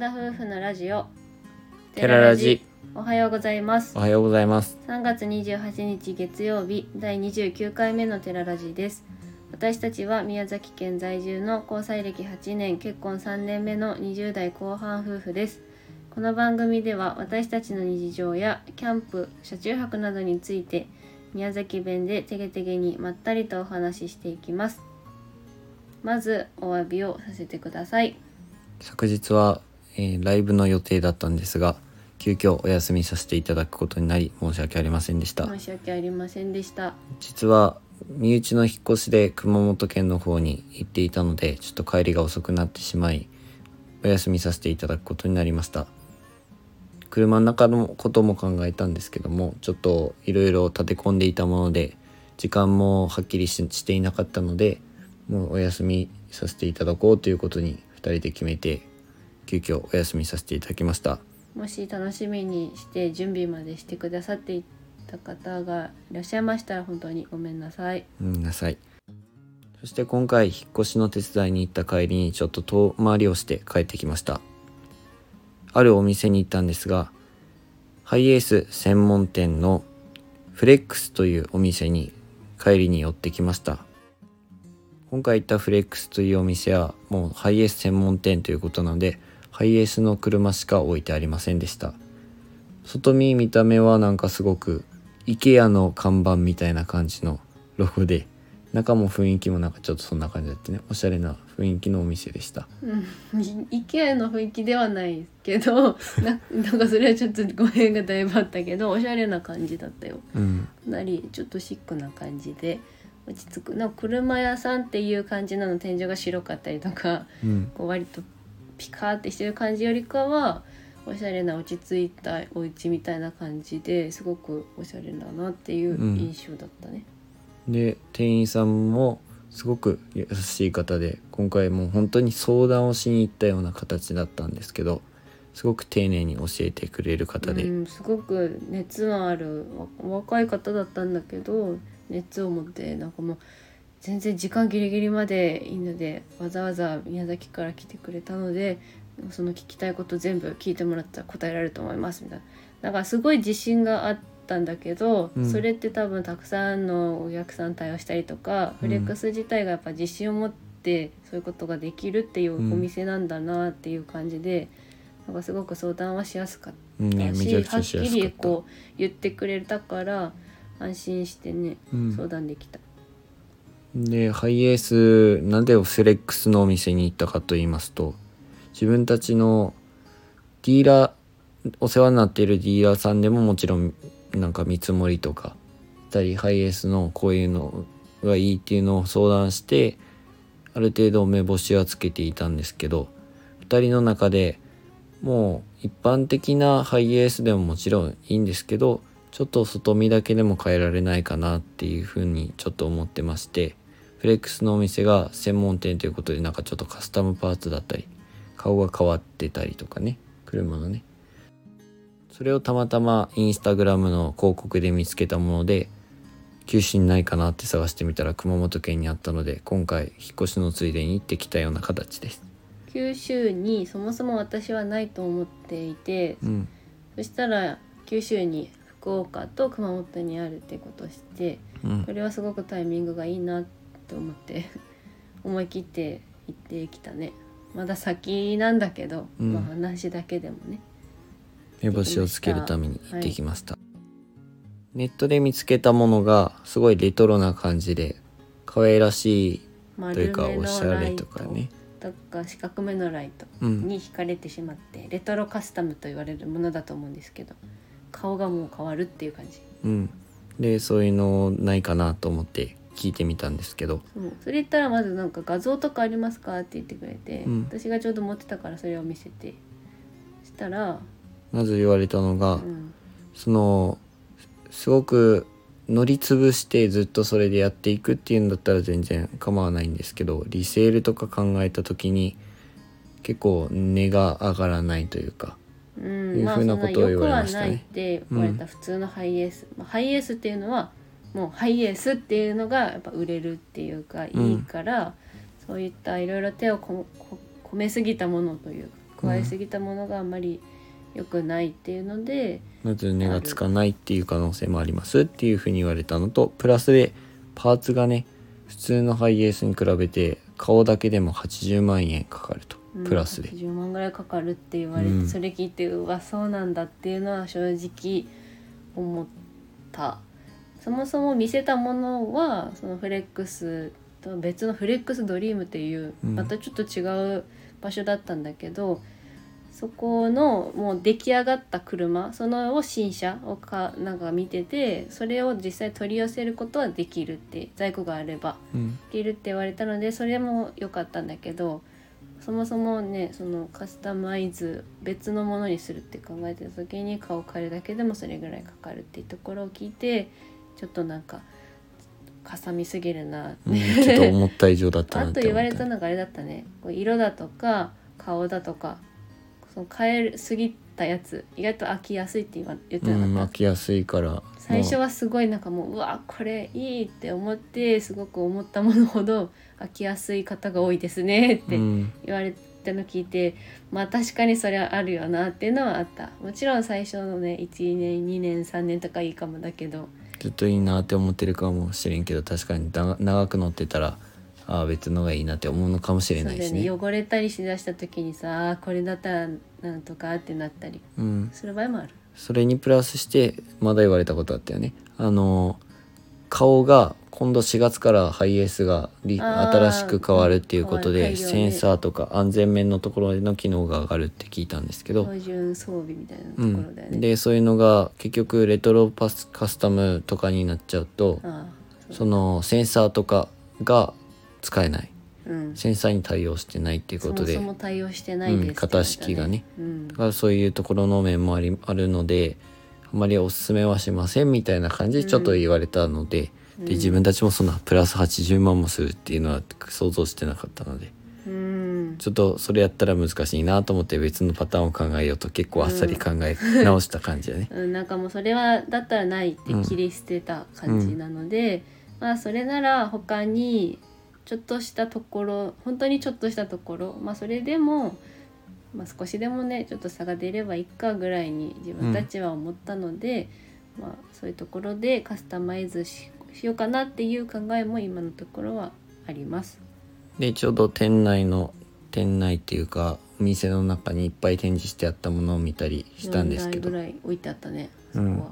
田夫婦のラジオ。テララジ。おはようございます。おはようございます。3月28日月曜日第29回目のテララジです。私たちは宮崎県在住の交際歴8年結婚3年目の20代後半夫婦です。この番組では私たちの日常やキャンプ車中泊などについて宮崎弁でてげてげにまったりとお話ししていきます。まずお詫びをさせてください。昨日は、えーライブの予定だったんですが急遽お休みさせていただくことになり申し訳ありませんでした。申し訳ありませんでした。実は身内の引っ越しで熊本県の方に行っていたのでちょっと帰りが遅くなってしまいお休みさせていただくことになりました。車の中のことも考えたんですけどもちょっといろいろ立て込んでいたもので時間もはっきりししていなかったのでもうお休みさせていただこうということに2人で決めて急遽お休みさせていただきました。もし楽しみにして準備までしてくださっていた方がいらっしゃいましたら本当にごめんなさい。ごめんなさい。そして今回引っ越しの手伝いに行った帰りにちょっと遠回りをして帰ってきました。あるお店に行ったんですがハイエース専門店のフレックスというお店に帰りに寄ってきました。今回行ったフレックスというお店はもうハイエース専門店ということなのでハイエースの車しか置いてありませんでした。外見見た目はなんかすごく IKEA の看板みたいな感じのロゴで中も雰囲気もなんかちょっとそんな感じだってね。おしゃれな雰囲気のお店でした。うん。IKEA の雰囲気ではないけど ななんかそれはちょっと語弊がだいぶあったけどおしゃれな感じだったよ。うん。かなりちょっとシックな感じで落ち着く。な車屋さんっていう感じなの天井が白かったりとかうん。こう割とピカーってしてる感じよりかはおしゃれな落ち着いたお家みたいな感じですごくおしゃれだなっていううん印象だったね。で店員さんもすごく優しい方で今回もう本当に相談をしに行ったような形だったんですけどすごく丁寧に教えてくれる方で、うん、すごく熱のあるわ若い方だったんだけど熱を持ってなんかもう全然時間ギリギリまでいいのでわざわざ宮崎から来てくれたのでその聞きたいこと全部聞いてもらったら答えられると思いますみたいな。だからすごい自信があったんだけど、うん。それって多分たくさんのお客さん対応したりとか、うん。フレックス自体がやっぱ自信を持ってそういうことができるっていうおうん。店なんだなっていう感じで、なんかすごく相談はしやすかった。うんね、めちゃくちゃはっきりこう言ってくれたから安心してね、うん。相談できた。でハイエースなんでオフレックスのお店に行ったかと言いますと自分たちのディーラーお世話になっているディーラーさんでももちろんなんか見積もりとかしたりハイエースのこういうのがいいっていうのを相談してある程度目星はつけていたんですけど2人の中でもう一般的なハイエースでももちろんいいんですけどちょっと外見だけでも変えられないかなっていうふうにちょっと思ってましてフレックスのお店が専門店ということでなんかちょっとカスタムパーツだったり顔が変わってたりとかね車のね。それをたまたまインスタグラムの広告で見つけたもので九州にないかなって探してみたら熊本県にあったので今回引っ越しのついでに行ってきたような形です。九州にそもそも私はないと思っていて、うん。そしたら九州に福岡と熊本にあるってことを知ってうん。これはすごくタイミングがいいなと思って 思い切って行ってきたね。まだ先なんだけど、うん。まあ話だけでもね。目星をつけるために行ってきました、ネットで見つけたものがすごいレトロな感じで可愛らしい丸というかおしゃれとかね。とか四角めのライトうん。に惹かれてしまって、レトロカスタムと言われるものだと思うんですけど顔がもう変わるっていう感じ。うん。でそういうのないかなと思って聞いてみたんですけど。そう。それ言ったらまずなんか画像とかありますかって言ってくれて、うん。私がちょうど持ってたからそれを見せてしたら、まず言われたのが、うん、そのすごく乗り潰してずっとそれでやっていくっていうんだったら全然構わないんですけどリセールとか考えた時に結構値が上がらないというかうん、いうまあふうんなことを言良くはわれましたね。ないって言われた普通のハイエース、まあ、ハイエースっていうのはもうハイエースっていうのがやっぱ売れるっていうかいいから、そういったいろいろ手をここ込めすぎたものというか加えすぎたものがあんまり良くないっていうので、まず値がつかないっていう可能性もありますっていうふうに言われたのとプラスでパーツがね普通のハイエースに比べて顔だけでも80万円かかるとうんプラスで、80万ぐらいかかるって言われて、うん。それ聞いてうわそうなんだっていうのは正直思ったそもそも見せたものはそのフレックスと別のフレックスドリームっていううん。またちょっと違う場所だったんだけど、そこのもう出来上がった車そのを新車をかなんか見ててそれを実際取り寄せることはできるって在庫があれば。うん。できるって言われたのでそれも良かったんだけどそもそもねそのカスタマイズ別のものにするって考えてた時に顔変えるだけでもそれぐらいかかるっていうところを聞いてちょっとなんかかさみすぎるなうんちょっと思った以上だったなあって思った。と言われたのがあれだったね。色だとか顔だとかその変えすぎたやつ意外と飽きやすいって言わ言ってうなかった、ん巻きやすいから。最初もはすごいなんかもううわこれいいって思ってすごく思ったものほど飽きやすい方が多いですねって言われたの聞いて、まあ確かにそれはあるよなっていうのはあった。もちろん最初のね1年2年3年とかいいかもだけどずっといいなって思ってるかもしれんけど確かにだ長く乗ってたらああ別のがいいなって思うのかもしれないしね。汚れたりしだした時にさこれだったらなんとかってなったり。うん。する場合もある。それにプラスしてまだ言われたことあったよね。あの顔が今度4月からハイエースが新しく変わるっていうことで、センサーとか安全面のところでの機能が上がるって聞いたんですけど、標準装備みたいなとうん、ころだよね。でそういうのが結局レトロパスカスタムとかになっちゃうとそのセンサーとかが使えない。うん、センサーに対応してないっていうことでそもそも対応してないですってうん型式がね。うん。だからそういうところの面もありあるのであまりおすすめはしませんみたいな感じでちょっと言われたので,、うんで自分たちもそんなプラス80万もするっていうのは想像してなかったので。うん。ちょっとそれやったら難しいなと思って別のパターンを考えようと結構あっさり考え直した感じだね。うん、なんかもうそれはだったらないって切り捨てた感じなので、まあそれなら他にちょっとしたところ本当にちょっとしたところまあそれでも、まあ、少しでもねちょっと差が出ればいいかぐらいに自分たちは思ったので、まあそういうところでカスタマイズししようかなっていう考えも今のところはあります。でちょうど店内の店内っていうかお店の中にいっぱい展示してあったものを見たりしたんですけ4ど台ぐらい置いてあったねそうん。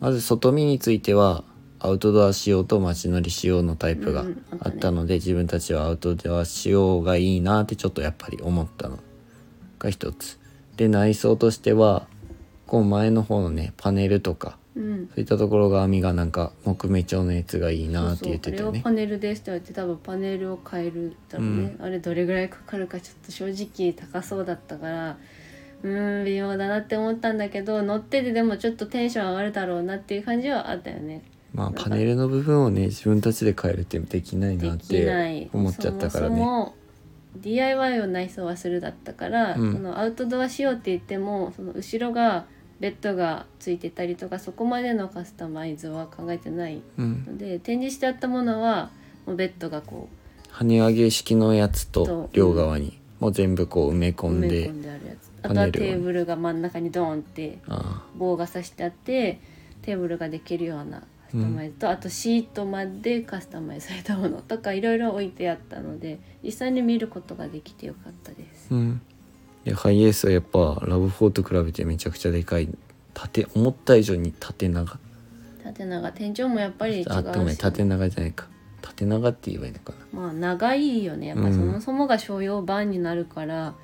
まず外見についてはアウトドア仕様と街乗り仕様のタイプがうんうんあったね。あったので、自分たちはアウトドア仕様がいいなってちょっとやっぱり思ったの。が一つ。で内装としてはこう前の方のねパネルとかうん。そういったところが網がなんか木目調のやつがいいなって言ってたよね。パネルですって言われて多分パネルを変えるだろうね、あれどれぐらいかかるかちょっと正直高そうだったからうーん微妙だなって思ったんだけど乗っててでもちょっとテンション上がるだろうなっていう感じはあったよね。まあパネルの部分をね自分たちで変えるってできないでなって思っちゃったからね。そもそも DIY を内装はするだったから、うん。そのアウトドア仕様って言ってもその後ろがベッドがついてたりとかそこまでのカスタマイズは考えてないうん。ので展示してあったものはもうベッドがこう跳ね上げ式のやつとと両側にもう全部こう埋め込んであとはテーブルが真ん中にドーンってあ棒が刺してあってテーブルができるようなカスタマイズと、あとシートまでカスタマイズされたものとかいろいろ置いてあったので実際に見ることができてよかったです。あうんでハイエースはやっぱラブ4と比べてめちゃくちゃでかい縦思った以上に縦長。縦長。天井もやっぱり違うし。あごめん縦長じゃないか。縦長って言えばいいのかな。まあ長いよね。やっぱうん。そもそもが商用版になるから、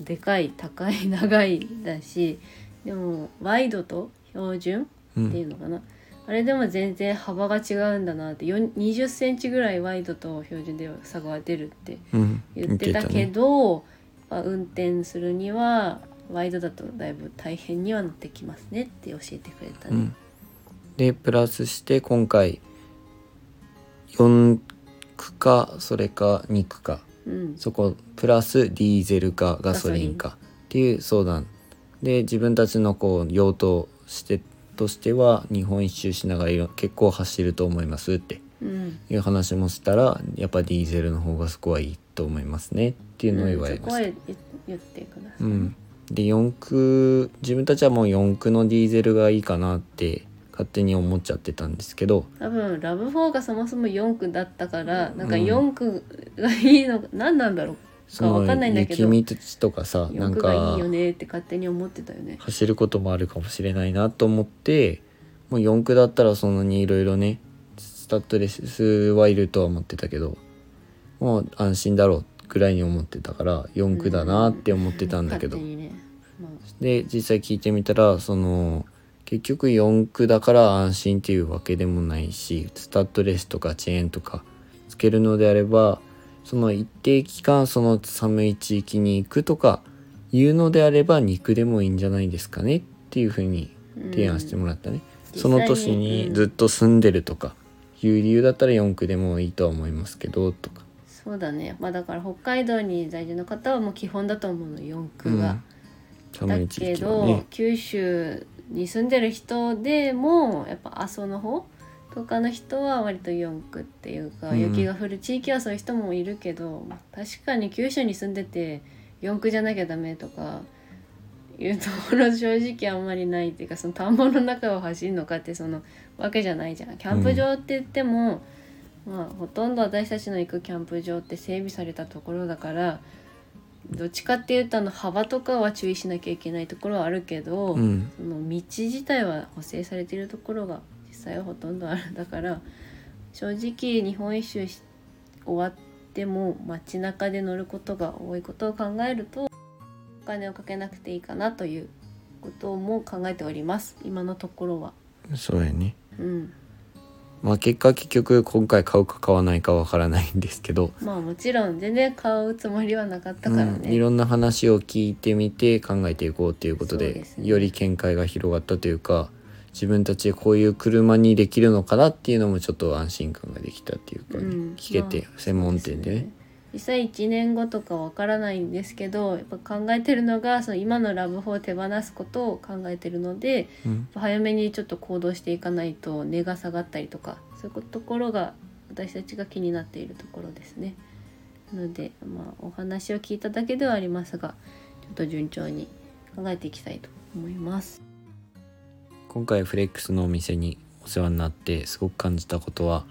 でかい高い長いだしでもワイドと標準うんっていうのかな、あれでも全然幅が違うんだなって。2 0センチぐらいワイドと標準では差が出るってうん。言ってたけど、まあ運転するにはワイドだとだいぶ大変にはなってきますねって教えてくれたね。うん、でプラスして今回4区かそれか2区か。うん。そこプラスディーゼルかガソリンか。っていう相談。で自分たちのこう用途してとしては日本一周しながら結構走ると思いますって。うんいう話もしたらやっぱディーゼルの方がそこはいいと思いますねっていうのを言われました。言言ってください、うん、で4駆自分たちはもう4駆のディーゼルがいいかなって勝手に思っちゃってたんですけど多分ラブ4がそもそも4区だったからなんかうん4区がいいのか何なんだろうそのわかんないんだけど雪道とかさな4ん区がいいかよねって勝手に思ってたよね。走ることもあるかもしれないなと思ってもう4駆だったらそんなにいろいろねスタッドレスはいるとは思ってたけどもう安心だろうぐらいに思ってたから4駆だなって思ってたんだけど、ね、まで実際聞いてみたらその結局4駆だから安心っていうわけでもないしスタッドレスとかチェーンとかつけるのであればその一定期間その寒い地域に行くとかいうのであれば肉でもいいんじゃないですかねっていうふうに提案してもらったね、うん。その年にずっと住んでるとかいう理由だったら4区でもいいとは思いますけどとか、そうだね。まあだから北海道に在住の方はもう基本だと思うの4区が、うん。寒だけど、ね。九州に住んでる人でもやっぱ阿蘇の方とかの人は割と四区っていうか、うん。雪が降る地域はそういう人もいるけど確かに九州に住んでて四区じゃなきゃダメとかいうところ正直あんまりないっていうかその田んぼの中を走るのかってそのわけじゃないじゃん。キャンプ場って言っても、まあほとんど私たちの行くキャンプ場って整備されたところだからどっちかっていうとあの幅とかは注意しなきゃいけないところはあるけど、うん。その道自体は補正されているところが実際はほとんどある。んだから正直日本一周し終わっても街中で乗ることが多いことを考えるとお金をかけなくていいかなということも考えております。今のところは。そうやねうん、まあ結果結局今回買うか買わないかわからないんですけど、まあもちろん全然買うつもりはなかったからうん、いね。ろんな話を聞いてみて考えていこうということでね。より見解が広がったというか自分たちでこういう車にできるのかなっていうのもちょっと安心感ができたっていうかね、うん。聞けて、まあ専門店でね実際1年後とかわからないんですけどやっぱ考えてるのがその今のラブ4を手放すことを考えてるのでうん早めにちょっと行動していかないと値が下がったりとかそういうところが私たちが気になっているところですね。なので、まあ、お話を聞いただけではありますがちょっと順調に考えていきたいと思います。今回フレックスのお店にお世話になってすごく感じたことは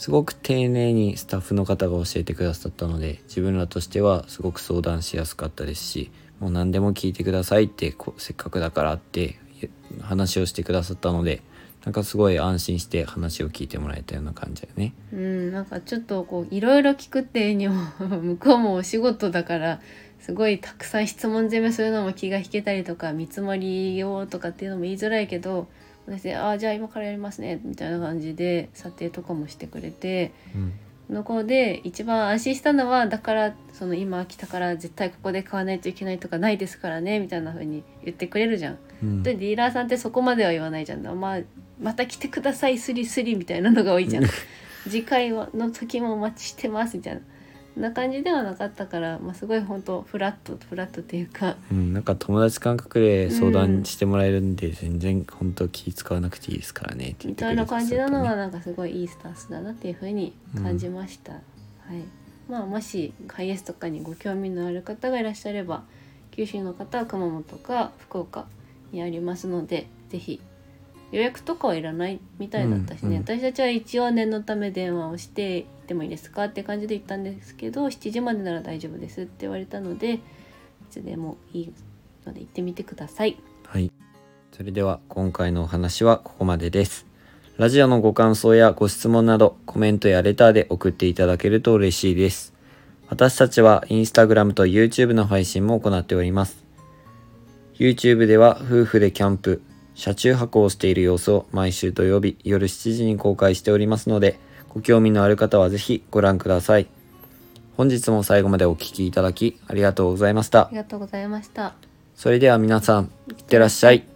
すごく丁寧にスタッフの方が教えてくださったので自分らとしてはすごく相談しやすかったですしもう何でも聞いてくださいってこうせっかくだからって話をしてくださったのでなんかすごい安心して話を聞いてもらえたような感じだよね。うん、なんかちょっとこういろいろ聞くっていうにも向こうもお仕事だからすごいたくさん質問攻めするのも気が引けたりとか見積もりをとかっていうのも言いづらいけど私で「ああじゃあ今からやりますね」みたいな感じで査定とかもしてくれてうん。の子で一番安心したのはだからその今来たから絶対ここで買わないといけないとかないですからねみたいな風に言ってくれるじゃん。うん。でディーラーさんってそこまでは言わないじゃん、まあ、また来てくださいスリスリみたいなのが多いじゃん。次回はの時もお待ちしてますみたいなな感じではなかったから、まあ、すごい本当フラットフラットっていうか。うん、なんか友達感覚で相談してもらえるんで、全然本当気使わなくていいですからねみたいな感じなのねがなんかすごいいいスタンスだなっていうふうに感じました、はい。まあもしハイエースとかにご興味のある方がいらっしゃれば九州の方は熊本か福岡にありますのでぜひ予約とかはいらないみたいだったしね、うんうん私たちは一応念のため電話をして行ってもいいですかって感じで言ったんですけど7時までなら大丈夫ですって言われたのでいつでもいいので行ってみてください。はい。それでは今回のお話はここまでです。ラジオのご感想やご質問などコメントやレターで送っていただけると嬉しいです。私たちはインスタグラムと YouTube の配信も行っております。YouTube では夫婦でキャンプ、車中泊をしている様子を毎週土曜日夜7時に公開しておりますので、ご興味のある方はぜひご覧ください。本日も最後までお聴きいただきありがとうございましたあり。がとうございました。それでは皆さん、いってらっしゃい。